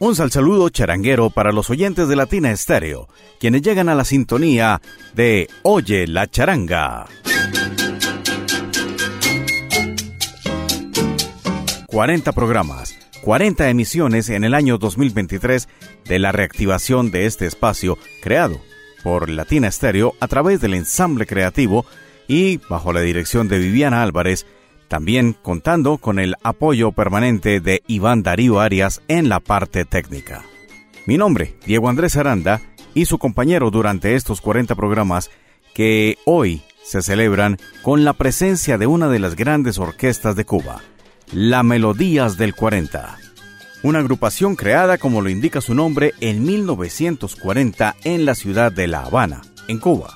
Un sal saludo charanguero para los oyentes de Latina Estéreo, quienes llegan a la sintonía de Oye la charanga. 40 programas, 40 emisiones en el año 2023 de la reactivación de este espacio creado por Latina Estéreo a través del ensamble creativo y bajo la dirección de Viviana Álvarez también contando con el apoyo permanente de Iván Darío Arias en la parte técnica. Mi nombre, Diego Andrés Aranda, y su compañero durante estos 40 programas que hoy se celebran con la presencia de una de las grandes orquestas de Cuba, la Melodías del 40. Una agrupación creada, como lo indica su nombre, en 1940 en la ciudad de La Habana, en Cuba.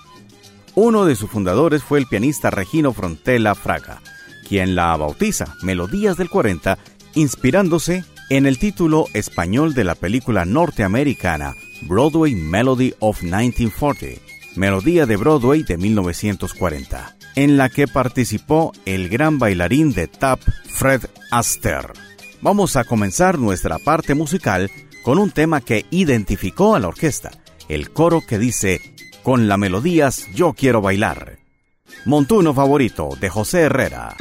Uno de sus fundadores fue el pianista Regino Frontela Fraga, quien la bautiza Melodías del 40, inspirándose en el título español de la película norteamericana Broadway Melody of 1940, Melodía de Broadway de 1940, en la que participó el gran bailarín de tap Fred Astaire. Vamos a comenzar nuestra parte musical con un tema que identificó a la orquesta, el coro que dice, con la melodías yo quiero bailar. Montuno favorito de José Herrera.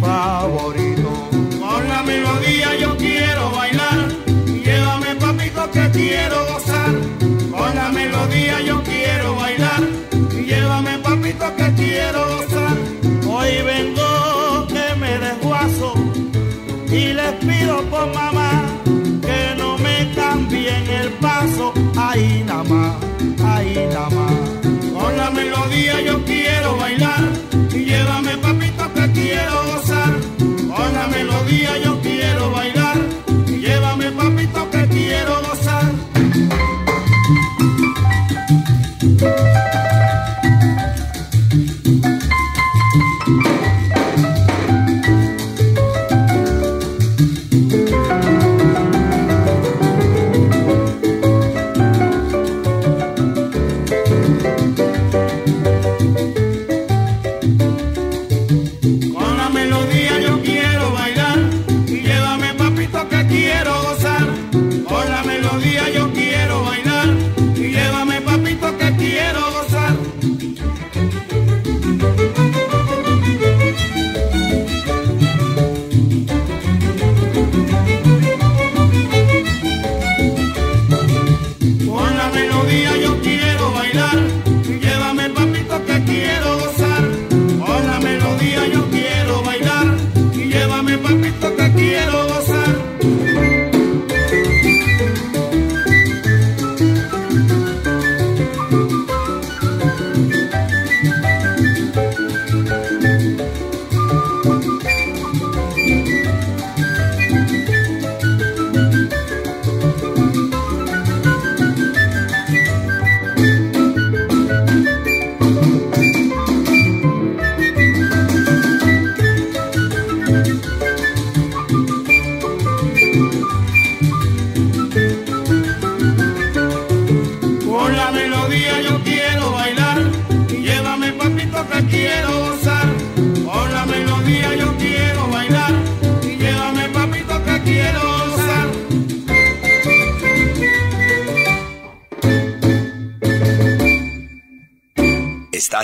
Favorito. Con la melodía yo quiero bailar, llévame papito que quiero gozar. Con la melodía yo quiero bailar, llévame papito que quiero gozar. Hoy vengo que me desguazo y les pido por mamá que no me cambien el paso. Ahí nada más,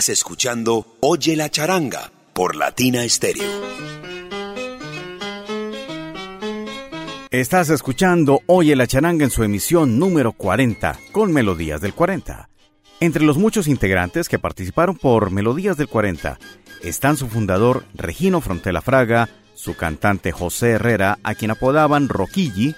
escuchando Oye la charanga por Latina Stereo. Estás escuchando Oye la Charanga en su emisión número 40, con Melodías del 40. Entre los muchos integrantes que participaron por Melodías del 40 están su fundador Regino Frontela Fraga, su cantante José Herrera, a quien apodaban Roquilli,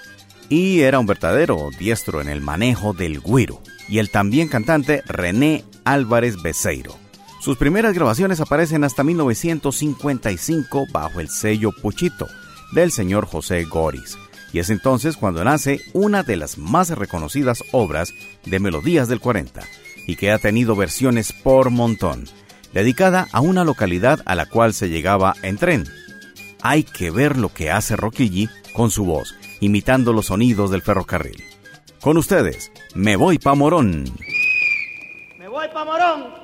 y era un verdadero diestro en el manejo del güiro, y el también cantante René Álvarez Beceiro. Sus primeras grabaciones aparecen hasta 1955 bajo el sello Puchito del señor José Goris y es entonces cuando nace una de las más reconocidas obras de Melodías del 40, y que ha tenido versiones por montón, dedicada a una localidad a la cual se llegaba en tren. Hay que ver lo que hace Roquilli con su voz, imitando los sonidos del ferrocarril. Con ustedes, me voy pa' Morón. Me voy pa' Morón.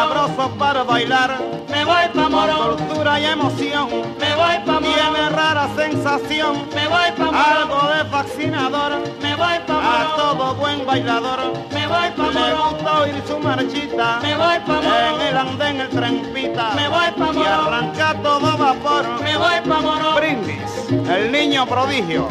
Sabroso para bailar. Me voy pa' morón. Cultura y emoción. Me voy pa' morón. Tiene rara sensación. Me voy pa' morón. Algo de fascinador. Me voy pa' morón. A todo buen bailador. Me voy pa' morón. Le gusta oír su marchita. Me voy pa' morón. En el andén el tren pita. Me voy pa' morón. Y arranca todo vapor. Me voy pa' morón. Brindis. El niño prodigio.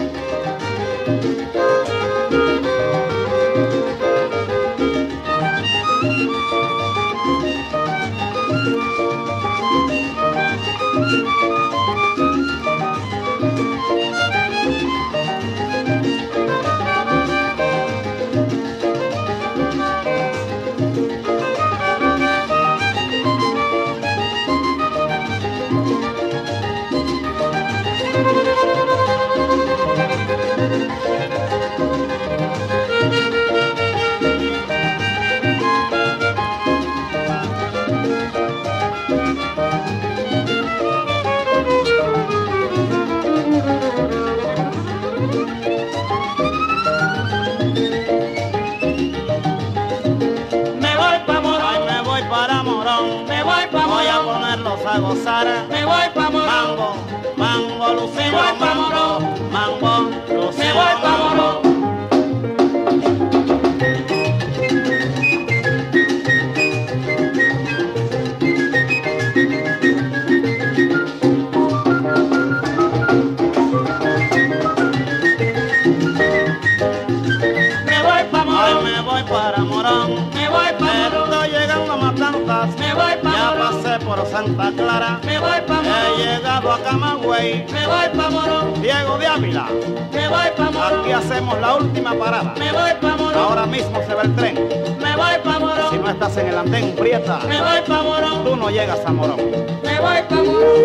Santa Clara. Me voy pa' He Morón. llegado a Camagüey. Me voy pa' Morón. Diego de Ávila. Me voy pa' Morón. Aquí hacemos la última parada. Me voy pa' Morón. Ahora mismo se va el tren. Me voy pa' Si Morón. no estás en el andén, prieta. Me voy pa' Morón. Tú no llegas a Morón. Me voy pa' Morón.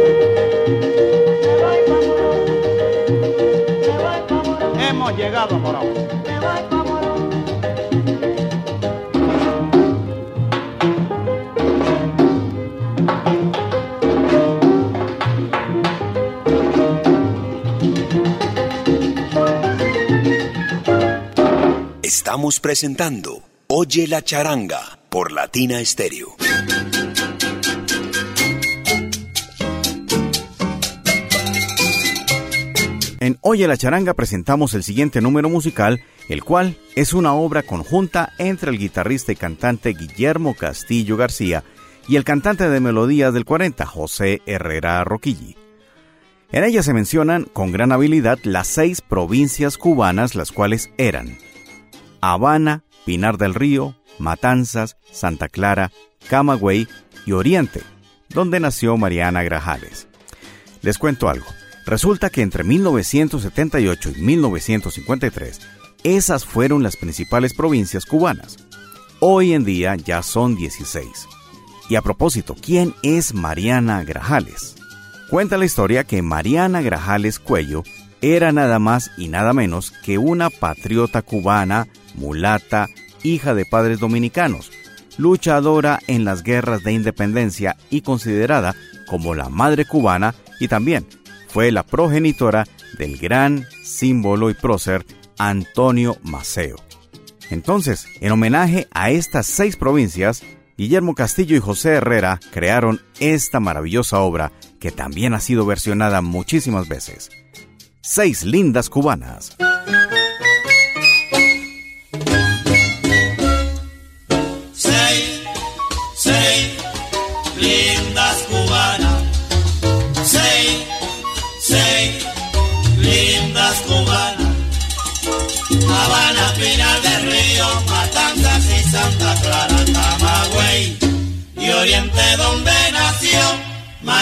Me voy pa' Morón. Me voy pa' Morón. Hemos llegado a Morón. Estamos presentando Oye la charanga por Latina Estéreo. En Oye la Charanga presentamos el siguiente número musical, el cual es una obra conjunta entre el guitarrista y cantante Guillermo Castillo García y el cantante de melodías del 40, José Herrera Roquilli. En ella se mencionan con gran habilidad las seis provincias cubanas, las cuales eran Habana, Pinar del Río, Matanzas, Santa Clara, Camagüey y Oriente, donde nació Mariana Grajales. Les cuento algo. Resulta que entre 1978 y 1953, esas fueron las principales provincias cubanas. Hoy en día ya son 16. Y a propósito, ¿quién es Mariana Grajales? Cuenta la historia que Mariana Grajales Cuello era nada más y nada menos que una patriota cubana, mulata, hija de padres dominicanos, luchadora en las guerras de independencia y considerada como la madre cubana y también fue la progenitora del gran símbolo y prócer Antonio Maceo. Entonces, en homenaje a estas seis provincias, Guillermo Castillo y José Herrera crearon esta maravillosa obra que también ha sido versionada muchísimas veces. Seis lindas cubanas.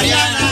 Mariana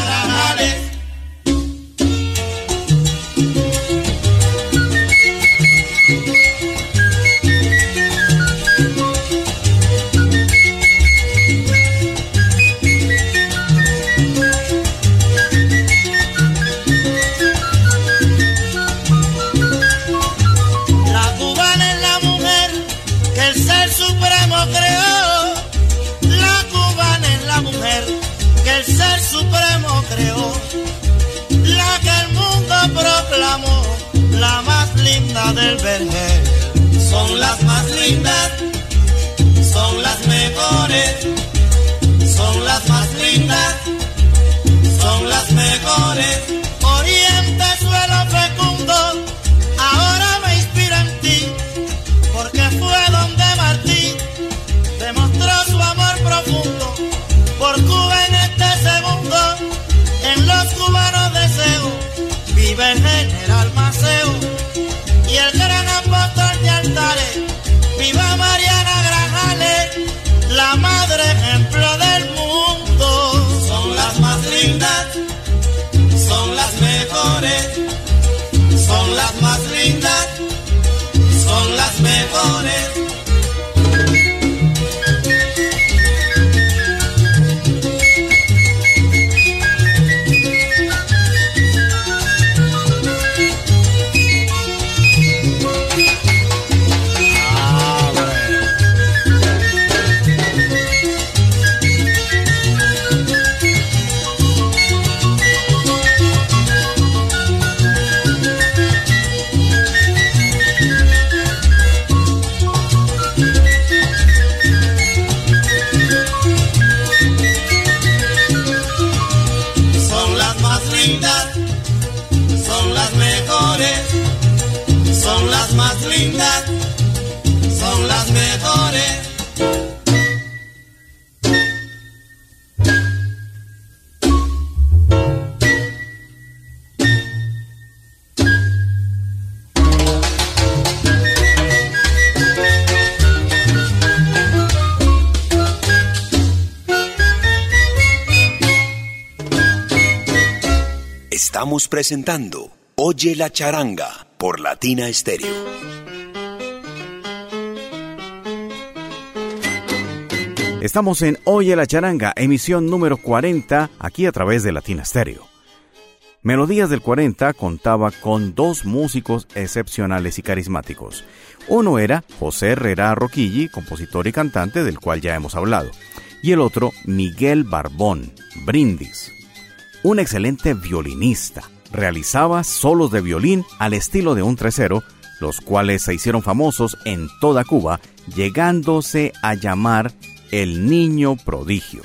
presentando Oye la charanga por Latina Estéreo. Estamos en Oye la Charanga, emisión número 40, aquí a través de Latina Stereo. Melodías del 40 contaba con dos músicos excepcionales y carismáticos. Uno era José Herrera Roquilli, compositor y cantante del cual ya hemos hablado, y el otro Miguel Barbón, Brindis. Un excelente violinista. Realizaba solos de violín al estilo de un tresero, los cuales se hicieron famosos en toda Cuba, llegándose a llamar el niño prodigio.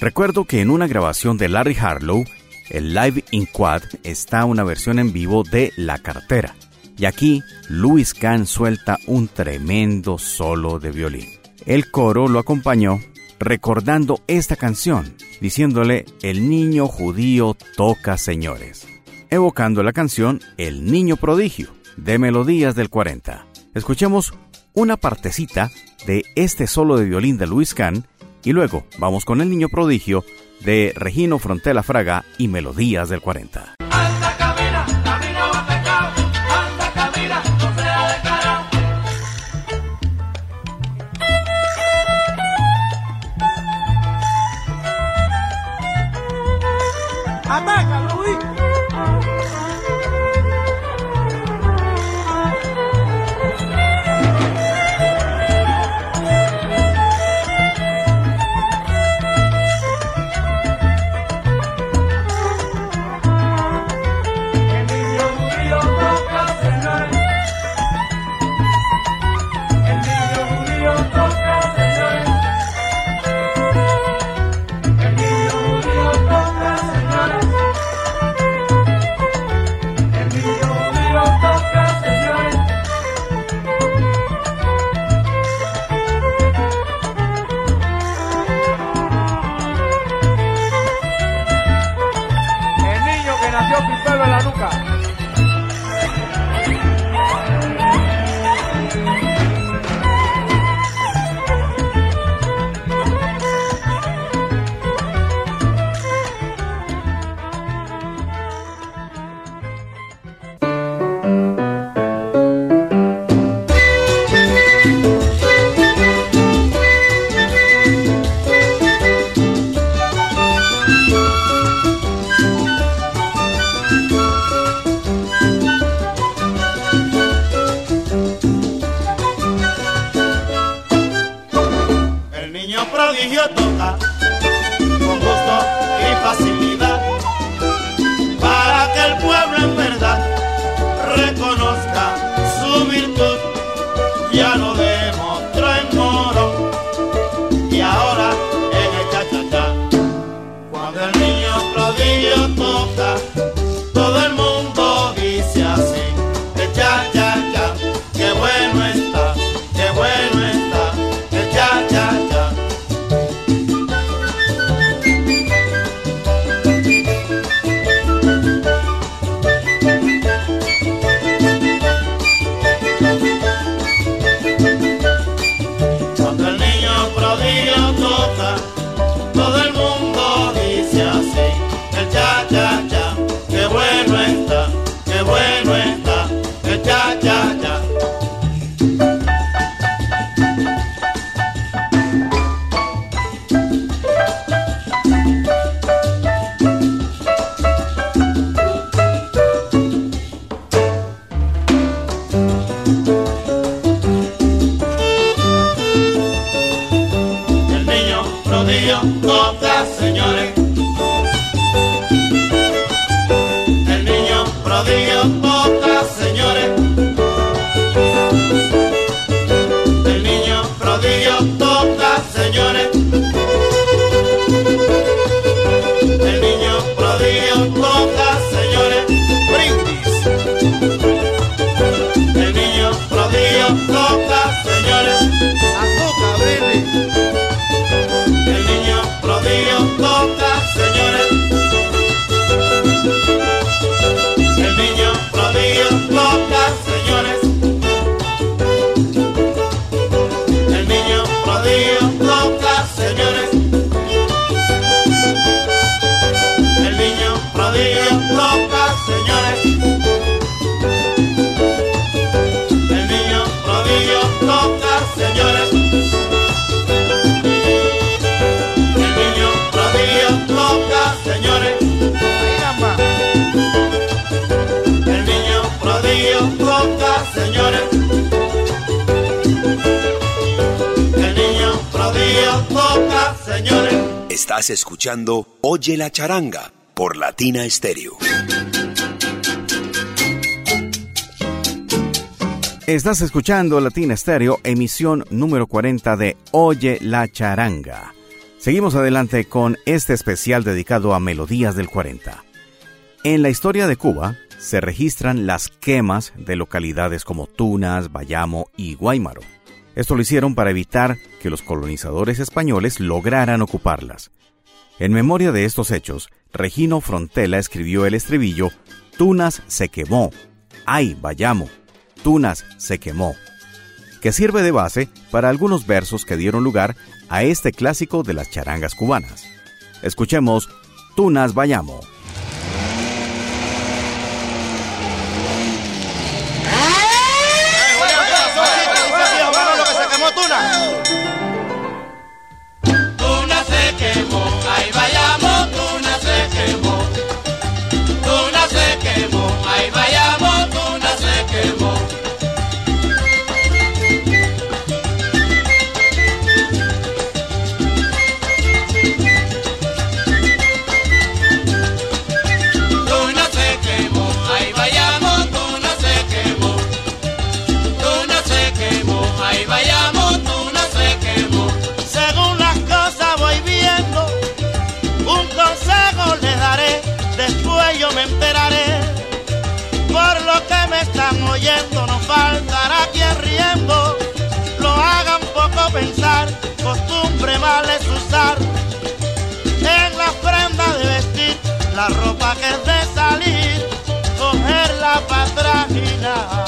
Recuerdo que en una grabación de Larry Harlow, el Live in Quad está una versión en vivo de La Cartera. Y aquí Louis Kahn suelta un tremendo solo de violín. El coro lo acompañó recordando esta canción, diciéndole El niño judío toca señores, evocando la canción El niño prodigio de Melodías del 40. Escuchemos una partecita de este solo de violín de Luis Kahn y luego vamos con El niño prodigio de Regino Frontela Fraga y Melodías del 40. Señores. Estás escuchando Oye la charanga por Latina Stereo. Estás escuchando Latina Stereo, emisión número 40 de Oye la charanga. Seguimos adelante con este especial dedicado a melodías del 40. En la historia de Cuba se registran las quemas de localidades como Tunas, Bayamo y Guaymaro. Esto lo hicieron para evitar que los colonizadores españoles lograran ocuparlas. En memoria de estos hechos, Regino Frontela escribió el estribillo Tunas se quemó, ay, Bayamo, Tunas se quemó, que sirve de base para algunos versos que dieron lugar a este clásico de las charangas cubanas. Escuchemos Tunas Bayamo. Después yo me enteraré. Por lo que me están oyendo, no faltará quien riendo, lo haga un poco pensar, costumbre mal es usar. En la prenda de vestir, la ropa que es de salir, luna.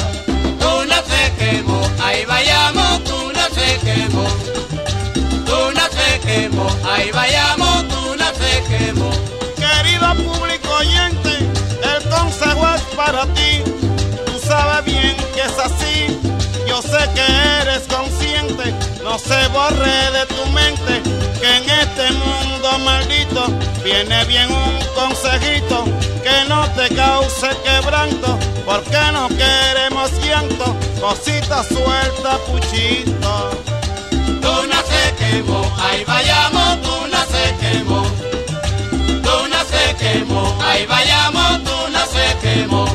Luna se quemó, ahí vayamos, luna se quemó. Luna se quemó, ahí vayamos, luna se quemó. Querido público el consejo es para ti. Tú sabes bien que es así. Yo sé que eres consciente, no se borre de tu mente que en este mundo maldito viene bien un consejito que no te cause quebranto, porque no queremos llanto, cosita suelta, puchito. Luna se quemó, ahí vayamos, luna se quemó. Luna se quemó, ahí vayamos, luna se quemó.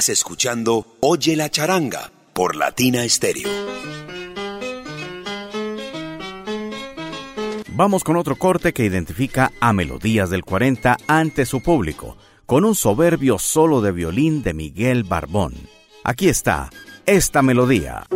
Estás escuchando Oye la charanga por Latina Stereo. Vamos con otro corte que identifica a Melodías del 40 ante su público, con un soberbio solo de violín de Miguel Barbón. Aquí está, esta melodía.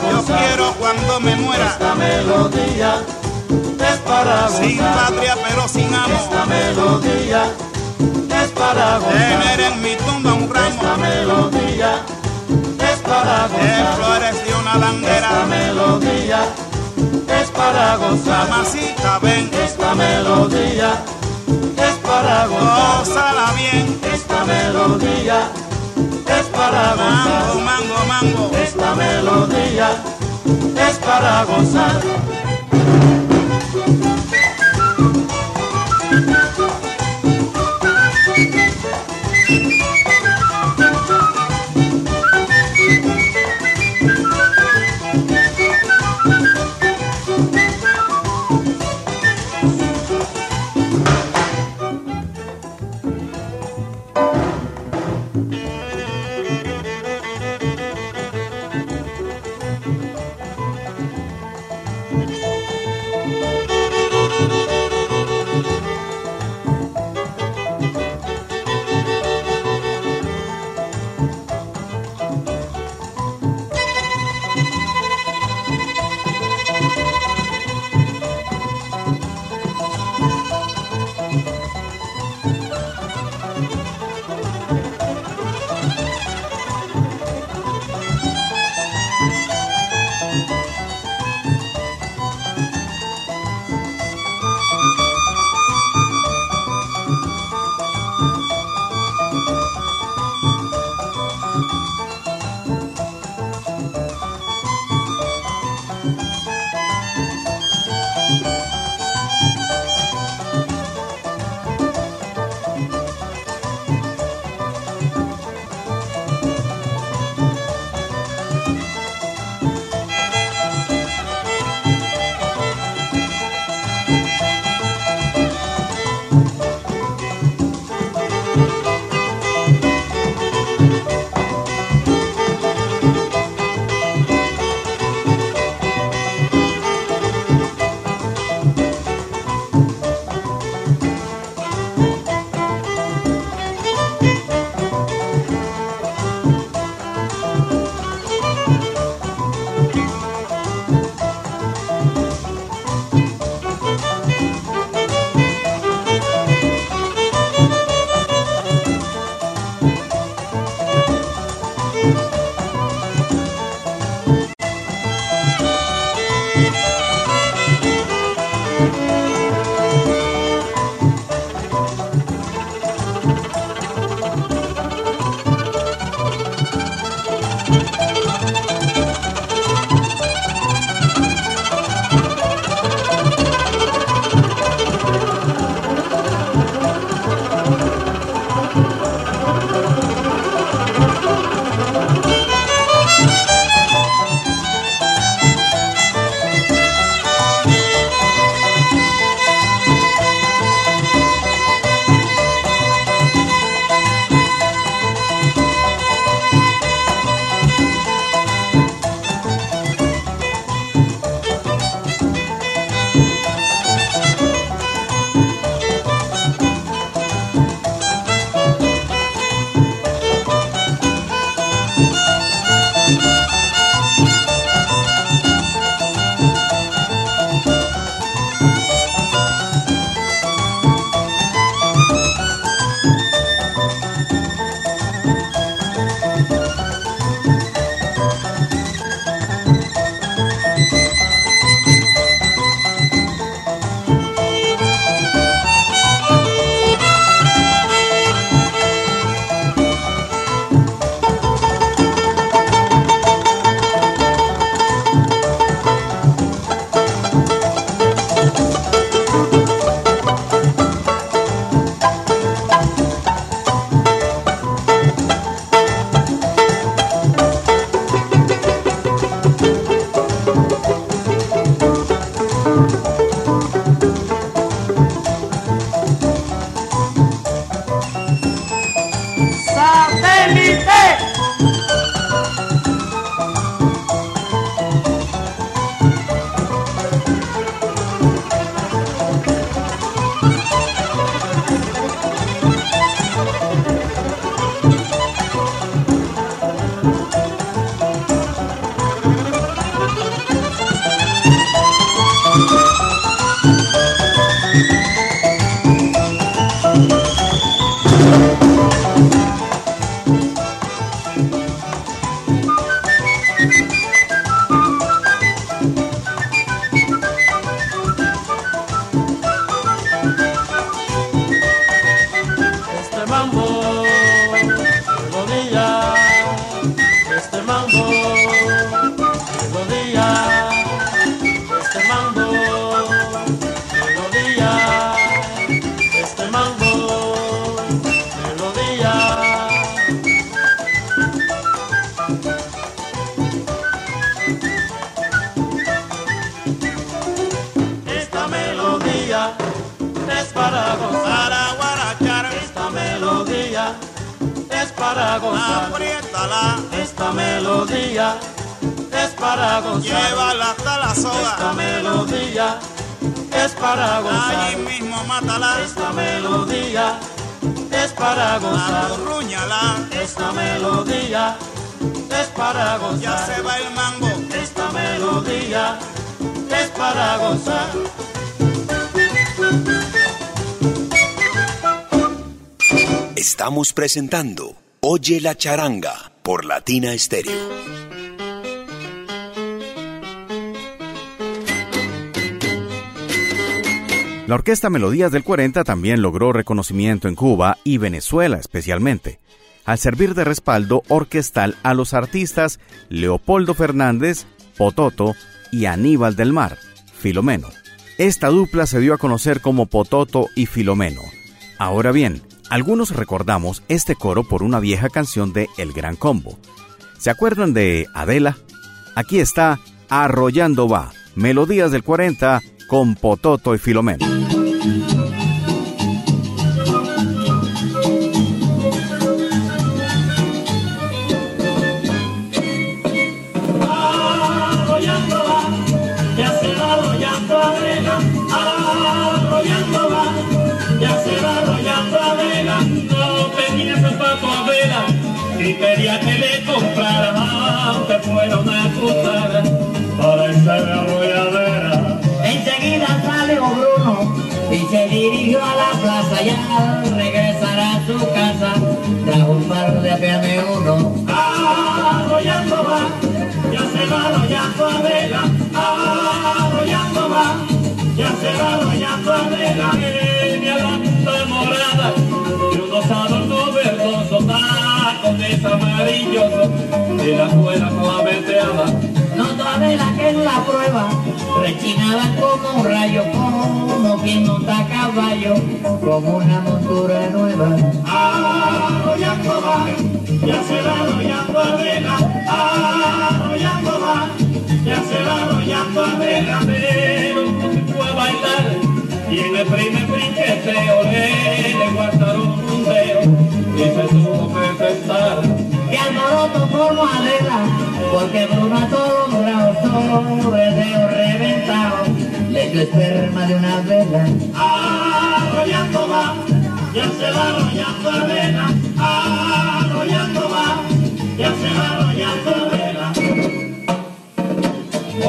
Yo quiero cuando me muera, Esta melodía es para sin gozar. patria pero sin amo. Esta melodía es para Tener gozar. en mi tumba un Esta ramo melodía es para de gozar. flores de una Esta bandera. melodía es para gozar. Mamacita, ven, Esta melodía es para gozar. gózala bien. Esta melodía para Mango, mango, mango. Esta melodía es para gozar. Estamos presentando Oye la charanga por Latina Stereo. La Orquesta Melodías del 40 también logró reconocimiento en Cuba y Venezuela especialmente, al servir de respaldo orquestal a los artistas Leopoldo Fernández, Pototo y Aníbal del Mar, Filomeno. Esta dupla se dio a conocer como Pototo y Filomeno. Ahora bien, algunos recordamos este coro por una vieja canción de El Gran Combo. ¿Se acuerdan de Adela? Aquí está Arrollando va, Melodías del 40 con Pototo y Filomeno. Arrollando Adela. Tenía la punta morada y unos adornos verdosos, tacones amarillosos y la suela toda veteada. notó Adela que en la prueba rechinaba como un rayo como quien monta caballo como una montura nueva Arrollando va, ya se va arrollando Adela, arrollando va, ya se va arrollando Adela, pero y en el primer brinqueteo le, le guardaron un dedo y se tuvo que sentar. que alboroto Adela porque Bruno a todos lados sobre el dedo reventado. Le dio esperma de una vela. Arrollando va, ya se va arrollando Adela, arrollando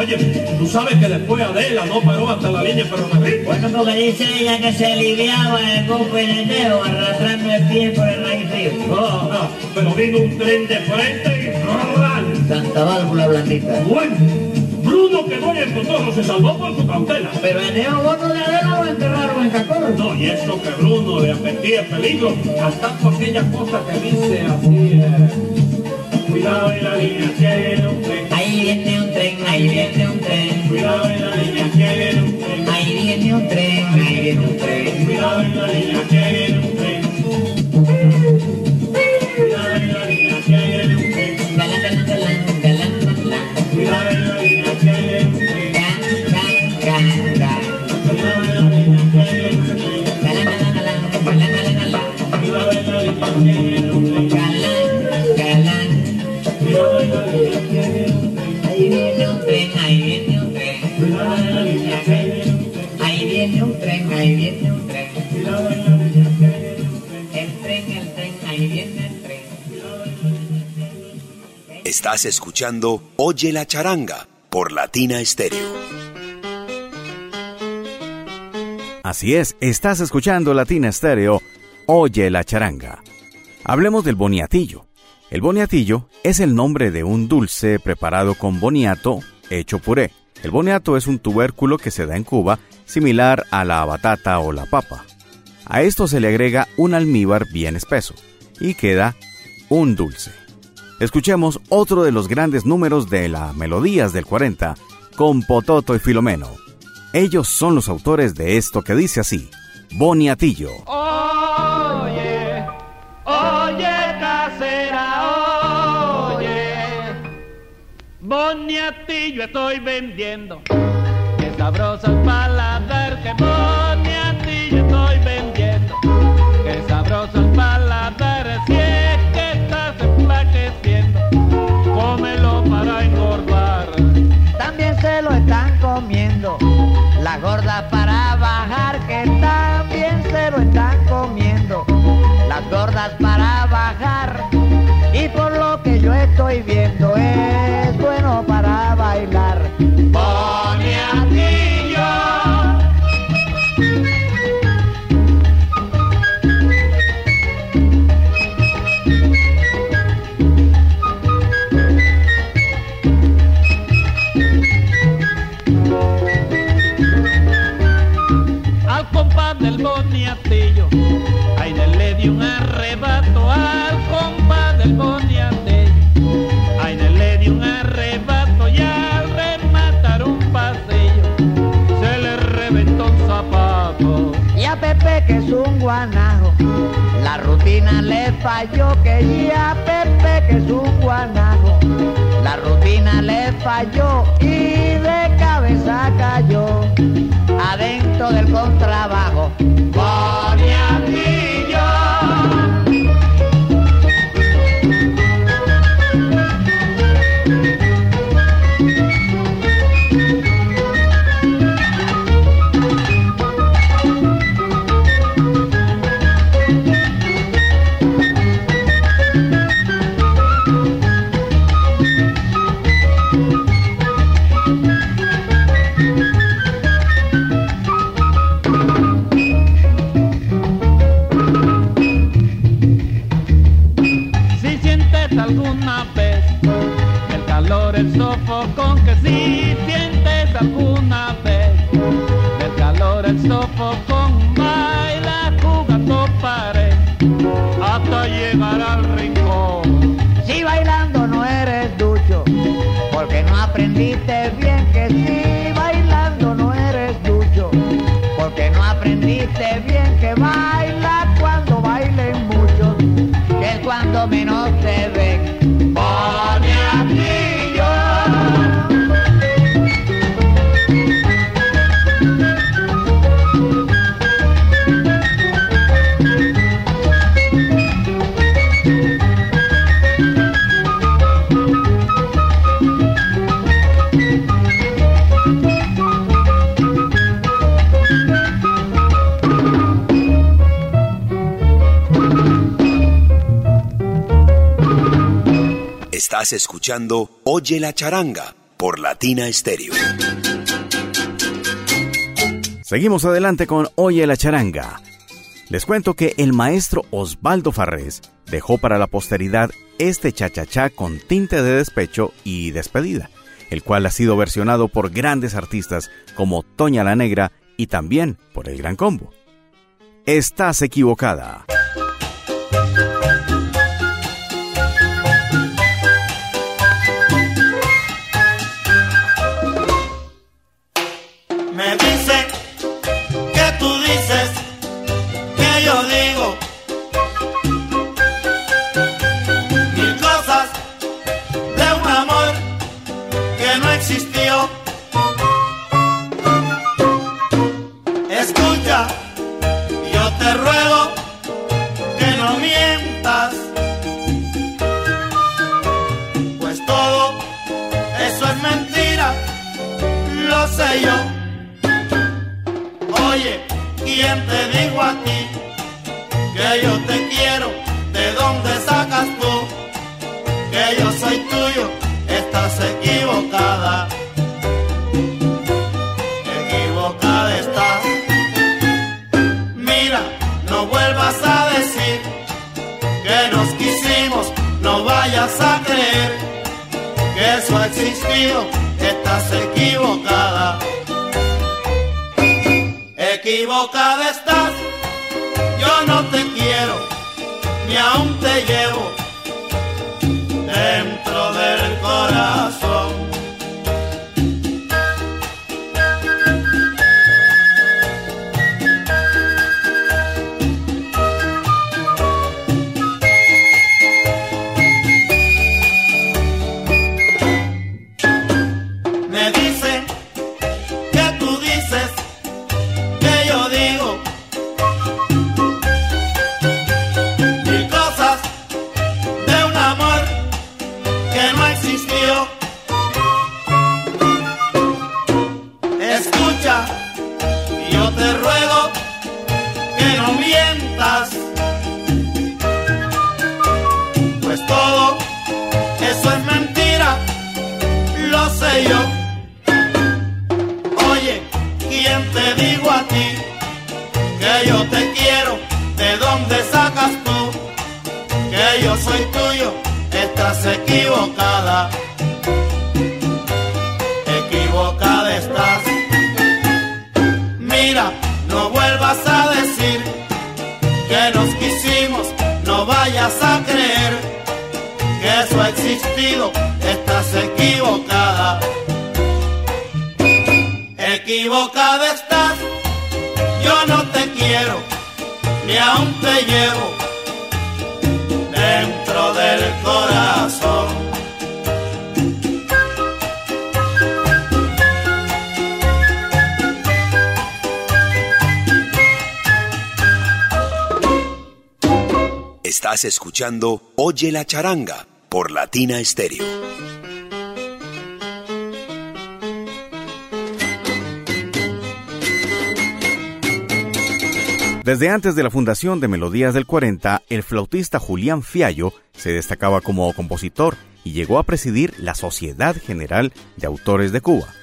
Oye, tú sabes que después Adela no paró hasta la línea ferrocarril. Bueno, porque dice ella que se aliviaba el en el dedo arrastrando el pie por el raíz Ah, ah, pero vino un tren de frente y ¡ran! Santa válvula blandita. Bueno, Bruno quedó en el cotorro, se salvó por su cautela. Pero el dedo gordo de Adela lo enterraron en Cacor. No, y eso que Bruno le apetía peligro, hasta por aquella cosa que dice así, eh, cuidado en la línea, que un tren, Ahí viene un ahí viene un tren. cuidado en la línea, que viene un tren, Ahí viene un tren, ahí viene un tren. cuidado en la línea, que viene un tren. Estás escuchando Oye la charanga por Latina Stereo. Así es, estás escuchando Latina Stereo, Oye la charanga. Hablemos del boniatillo. El boniatillo es el nombre de un dulce preparado con boniato hecho puré. El boniato es un tubérculo que se da en Cuba, similar a la batata o la papa. A esto se le agrega un almíbar bien espeso y queda un dulce. Escuchemos otro de los grandes números de la Melodías del 40 con Pototo y Filomeno. Ellos son los autores de esto que dice así, Boniatillo. Oye, oye casera, oye, boniatillo estoy vendiendo. Qué sabroso falló que ya a Pepe que es un guanajo, la rutina le falló y de cabeza cayó adentro del contrabajo. Aprendiste bien que si Escuchando Oye la charanga por Latina Stereo. Seguimos adelante con Oye la charanga. Les cuento que el maestro Osvaldo Farrés dejó para la posteridad este chachachá con tinte de despecho y despedida, el cual ha sido versionado por grandes artistas como Toña la Negra y también por el Gran Combo. Estás equivocada. ¿Quién te dijo a ti que yo te quiero? ¿De dónde sacas tú que yo soy tuyo? Estás equivocada. Equivocada estás. Mira, no vuelvas a decir que nos quisimos, no vayas a creer que eso ha existido. Estás equivocada equivocada estás. Yo no te quiero, ni aún te llevo Estás escuchando Oye la charanga por Latina Stereo. Desde antes de la fundación de Melodías del 40, el flautista Julián Fiallo se destacaba como compositor y llegó a presidir la Sociedad General de Autores de Cuba.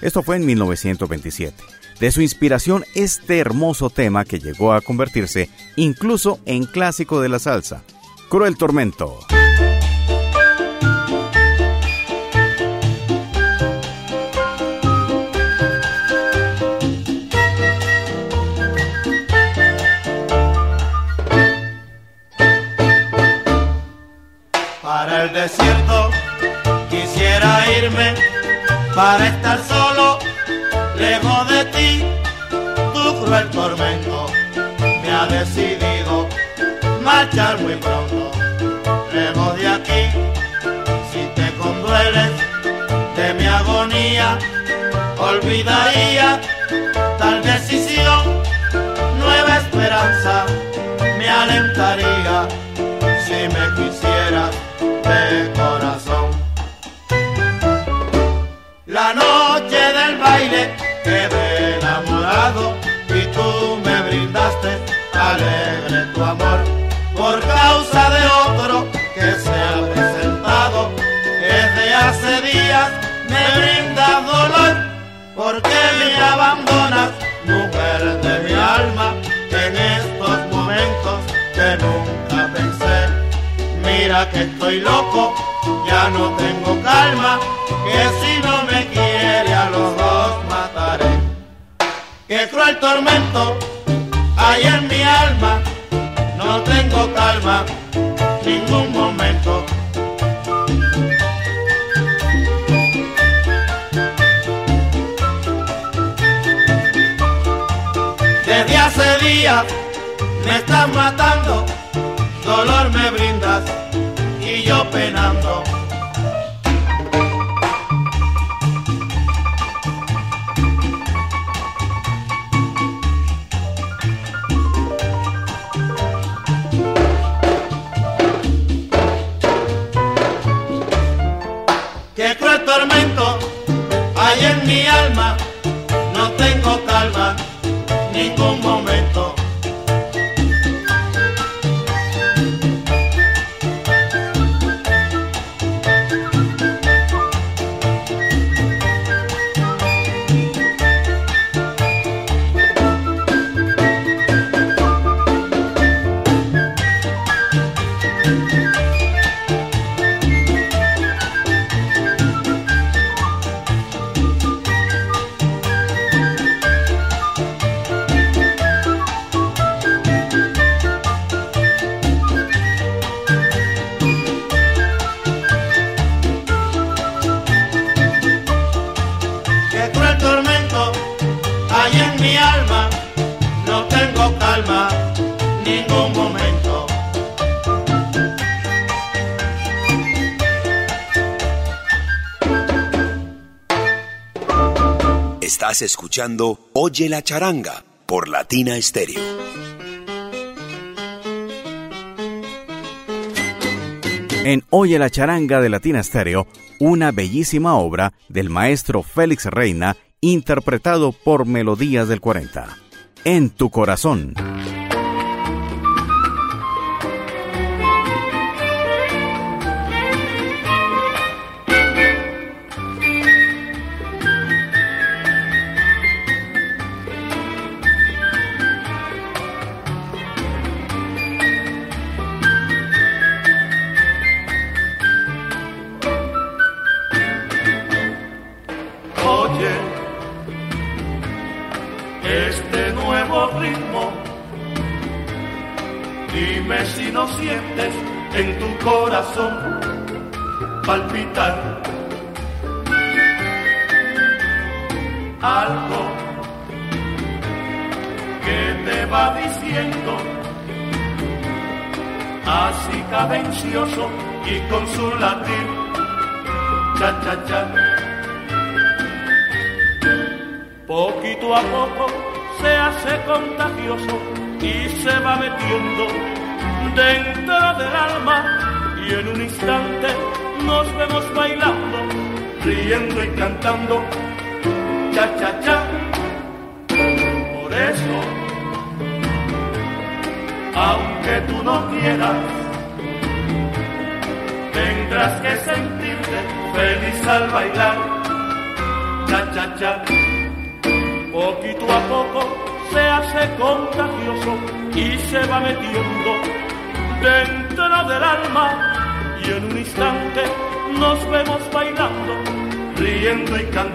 Esto fue en 1927. De su inspiración este hermoso tema que llegó a convertirse incluso en clásico de la salsa, Cruel Tormento. Para el desierto quisiera irme, para estar solo, lejos de ti. Tu cruel tormento me ha decidido marchar muy pronto, lejos de aquí. Si te condueles de mi agonía, olvidaría tal decisión. Nueva esperanza me alentaría si me quisieras de corazón. La noche del baile quedé enamorado y tú me brindaste alegre tu amor por causa de otro que se ha presentado. Desde hace días me brindas dolor porque me abandonas, mujer de mi alma, en estos momentos que nunca pensé. Mira que estoy loco, ya no tengo calma, que si no me quiere a los dos. Qué cruel tormento hay en mi alma, no tengo calma, ningún momento. Desde hace días me estás matando, dolor me brindas y yo penando. Oye la charanga por Latina Stereo. En Oye la charanga de Latina Stereo, una bellísima obra del maestro Félix Reina, interpretado por Melodías del 40. En tu corazón.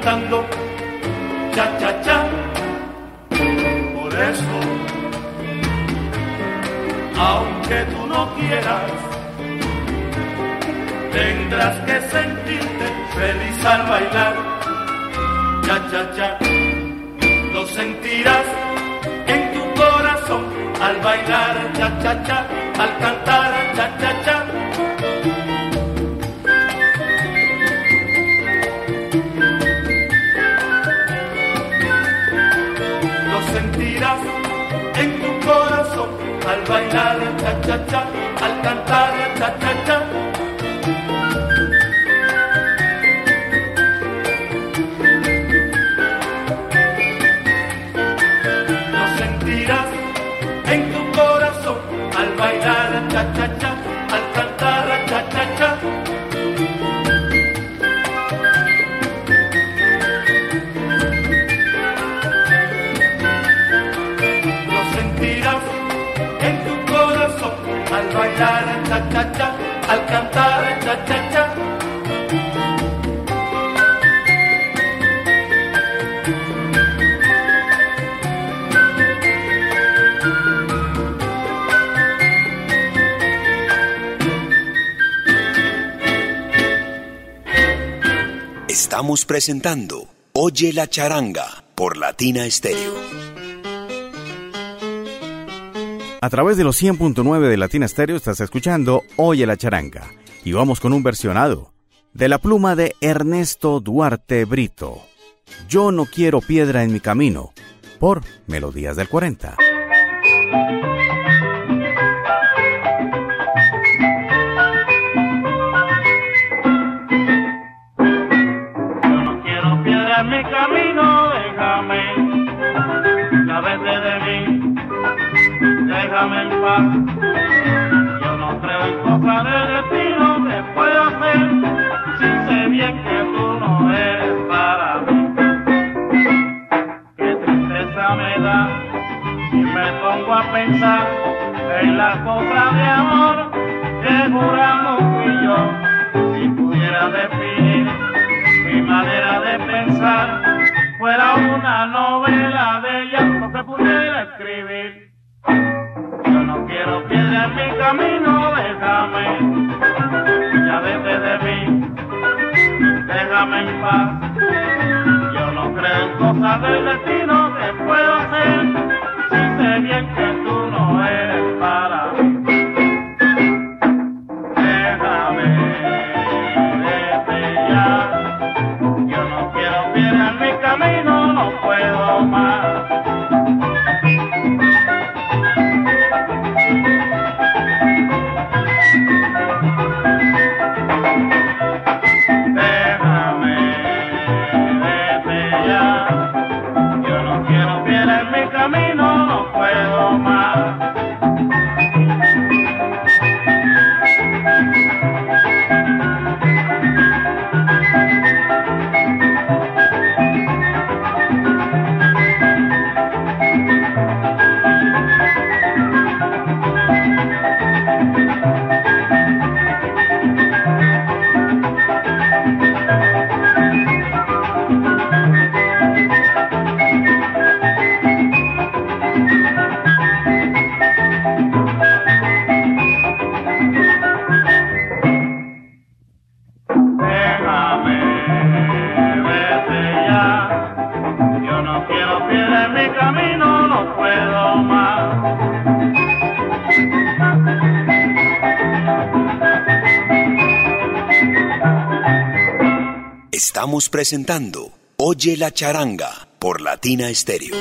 Cantando, cha cha cha. Por eso, aunque tú no quieras, tendrás que sentirte feliz al bailar, cha cha cha. Lo sentirás en tu corazón al bailar cha cha cha, al cantar cha cha cha. Bailar cha cha cha, al cantar cha cha cha. Al cantar. Estamos presentando Oye la charanga por Latina Stereo. A través de los 100.9 de Latina Stereo estás escuchando Oye la charanga. Y vamos con un versionado de la pluma de Ernesto Duarte Brito. Yo no quiero piedra en mi camino, por Melodías del 40. Déjame en paz. Yo no creo en cosas de destino que puedo hacer, si sé bien que tú no eres para mí. Qué tristeza me da si me pongo a pensar en las cosas de amor que juramos y yo. Si pudiera definir mi manera de pensar, fuera una novela de llanto que pudiera escribir. Quiero piedra en mi camino, déjame, ya vete de mí, déjame en paz. Yo no creo en cosas del destino que puedo hacer, si sé bien que tú no eres para presentando Oye la charanga por Latina Stereo.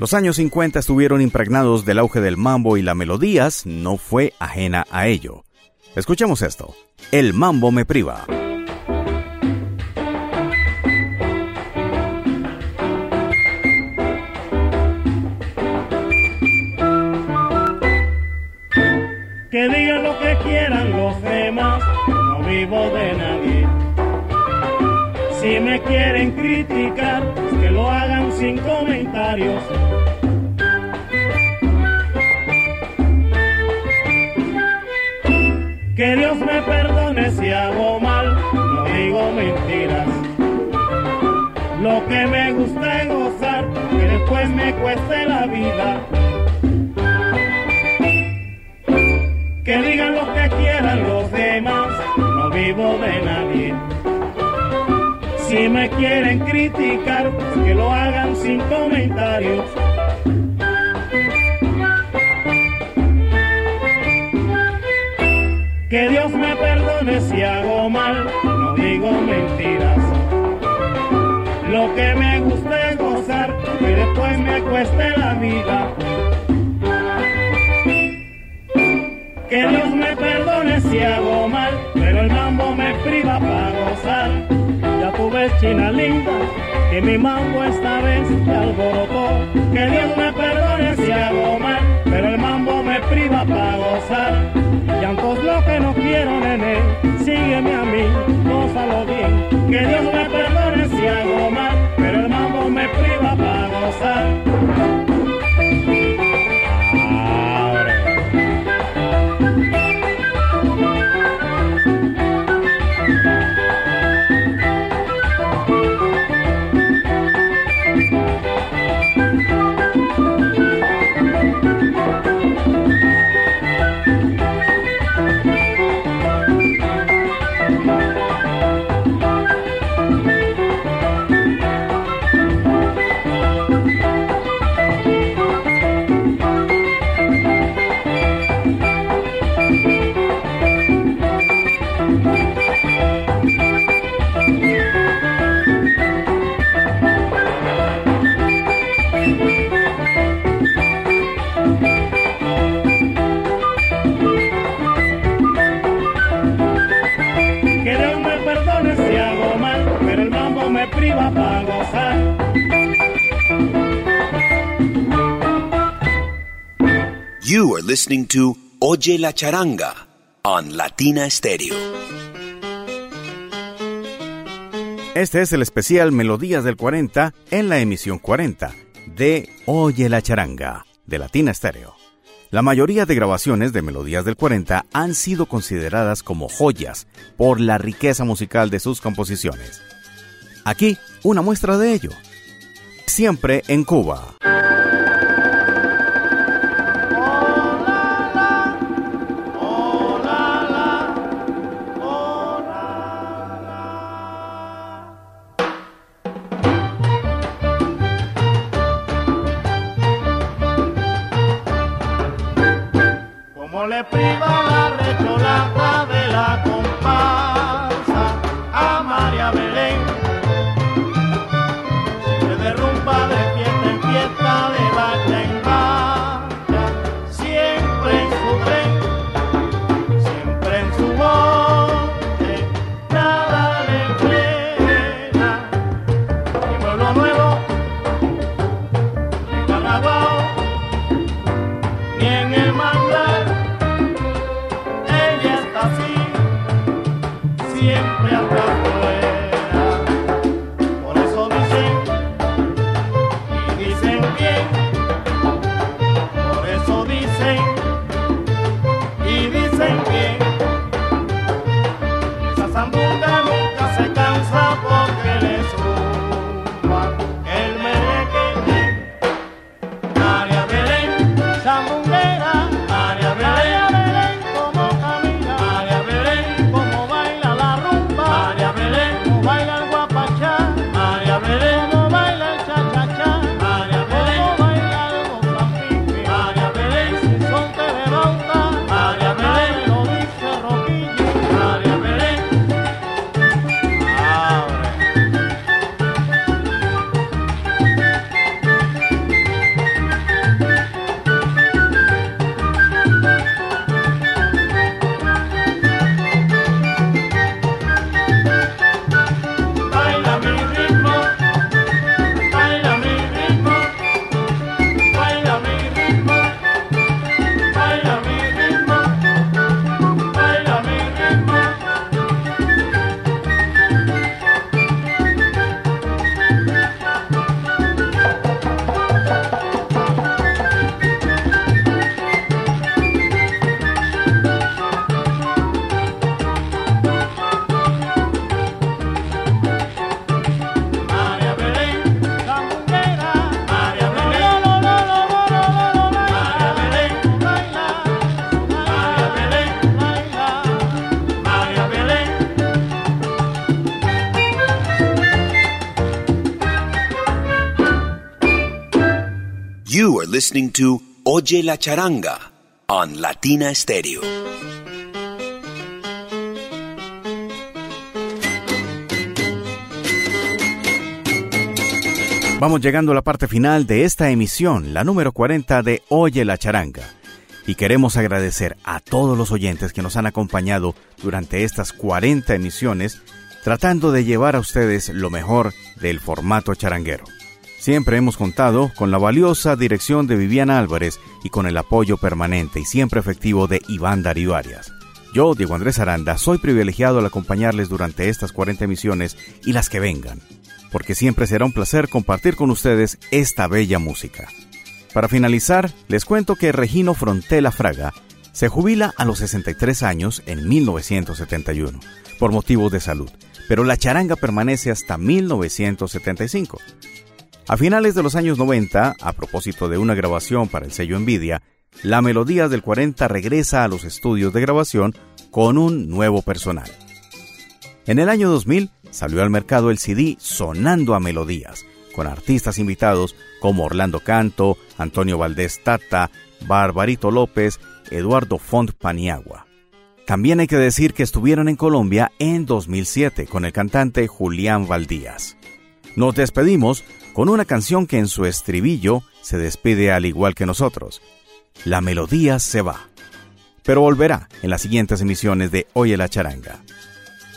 Los años 50 estuvieron impregnados del auge del mambo y la melodías no fue ajena a ello. Escuchemos esto. El mambo me priva. Que digan de nadie. Si me quieren criticar, que lo hagan sin comentarios. Que Dios me perdone si hago mal, no digo mentiras. Lo que me gusta es gozar, que después me cueste la vida. Que digan lo que quieran los demás, vivo de nadie. Si me quieren criticar, que lo hagan sin comentarios. Que Dios me perdone si hago mal, no digo mentiras. Lo que me gusta es gozar, que después me cueste la vida. Que Dios me perdone si hago mal, priva para gozar. Ya tú ves, china linda, que mi mambo esta vez te alborotó. Que Dios me perdone si hago mal, pero el mambo me priva para gozar. Llantos lo que no quiero, nene, sígueme a mí, gózalo bien. Que Dios me perdone si hago mal, pero el mambo me priva para gozar. Listening to Oye la charanga on Latina Stereo. Este es el especial Melodías del 40 en la emisión 40 de Oye la charanga de Latina Stereo. La mayoría de grabaciones de Melodías del 40 han sido consideradas como joyas por la riqueza musical de sus composiciones. Aquí una muestra de ello. Siempre en Cuba. Como listening to Oye la Charanga on Latina Stereo. Vamos llegando a la parte final de esta emisión, la número 40 de Oye la Charanga. Y queremos agradecer a todos los oyentes que nos han acompañado durante estas 40 emisiones, tratando de llevar a ustedes lo mejor del formato charanguero. Siempre hemos contado con la valiosa dirección de Viviana Álvarez y con el apoyo permanente y siempre efectivo de Iván Darío Arias. Yo, Diego Andrés Aranda, soy privilegiado al acompañarles durante estas 40 emisiones y las que vengan, porque siempre será un placer compartir con ustedes esta bella música. Para finalizar, les cuento que Regino Frontela Fraga se jubila a los 63 años en 1971 por motivos de salud, pero la charanga permanece hasta 1975. A finales de los años 90, a propósito de una grabación para el sello Nvidia, la Melodías del 40 regresa a los estudios de grabación con un nuevo personal. En el año 2000 salió al mercado el CD Sonando a Melodías, con artistas invitados como Orlando Canto, Antonio Valdés Tata, Barbarito López, Eduardo Font Paniagua. También hay que decir que estuvieron en Colombia en 2007 con el cantante Julián Valdías. Nos despedimos con una canción que en su estribillo se despide al igual que nosotros. La melodía se va, pero volverá en las siguientes emisiones de Oye la Charanga.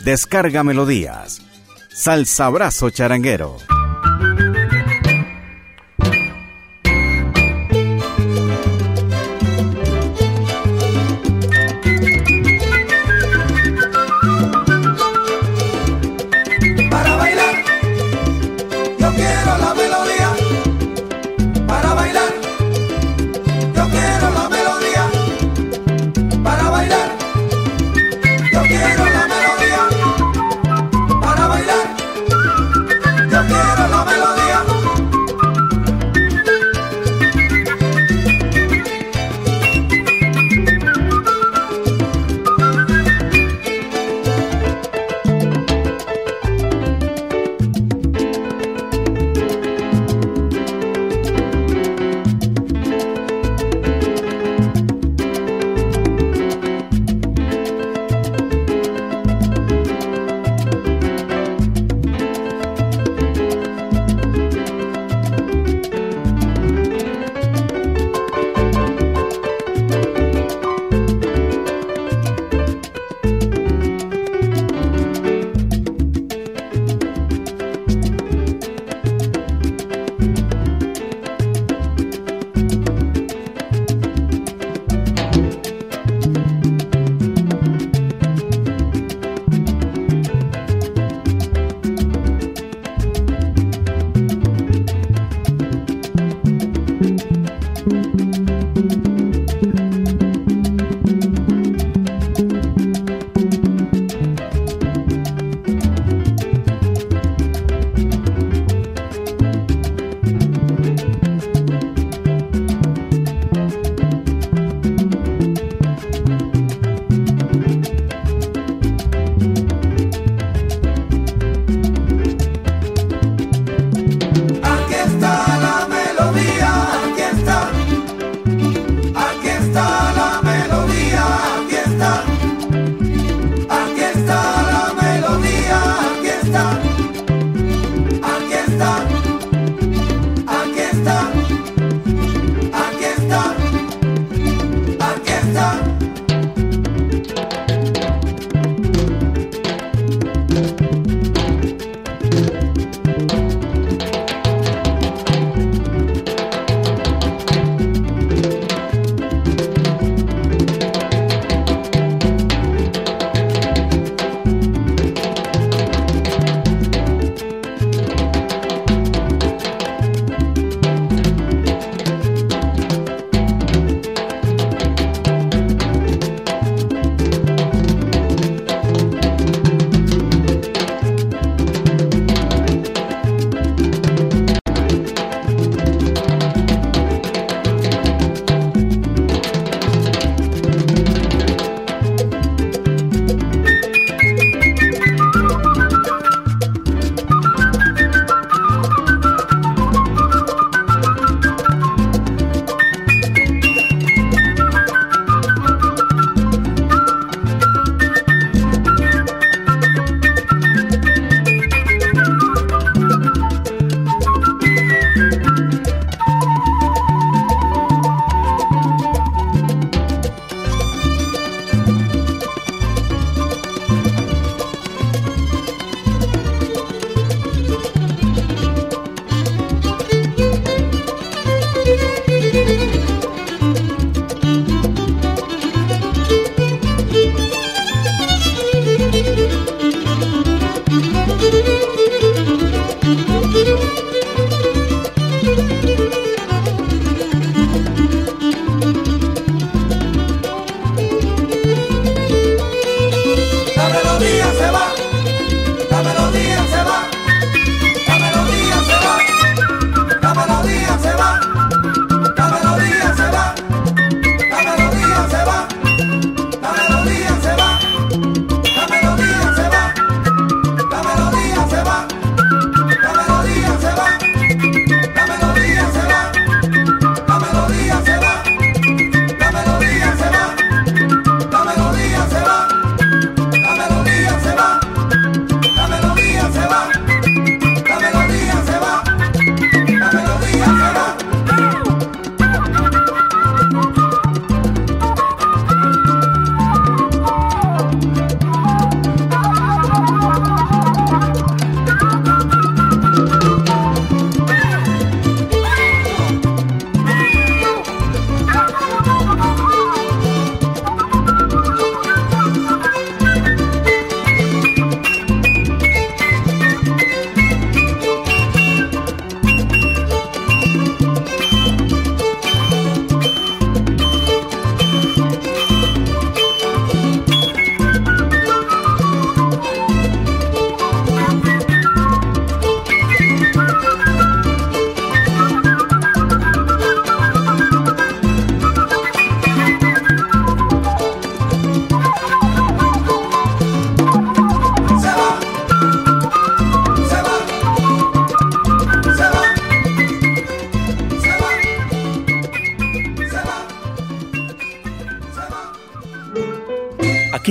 Descarga melodías. Salsa abrazo charanguero.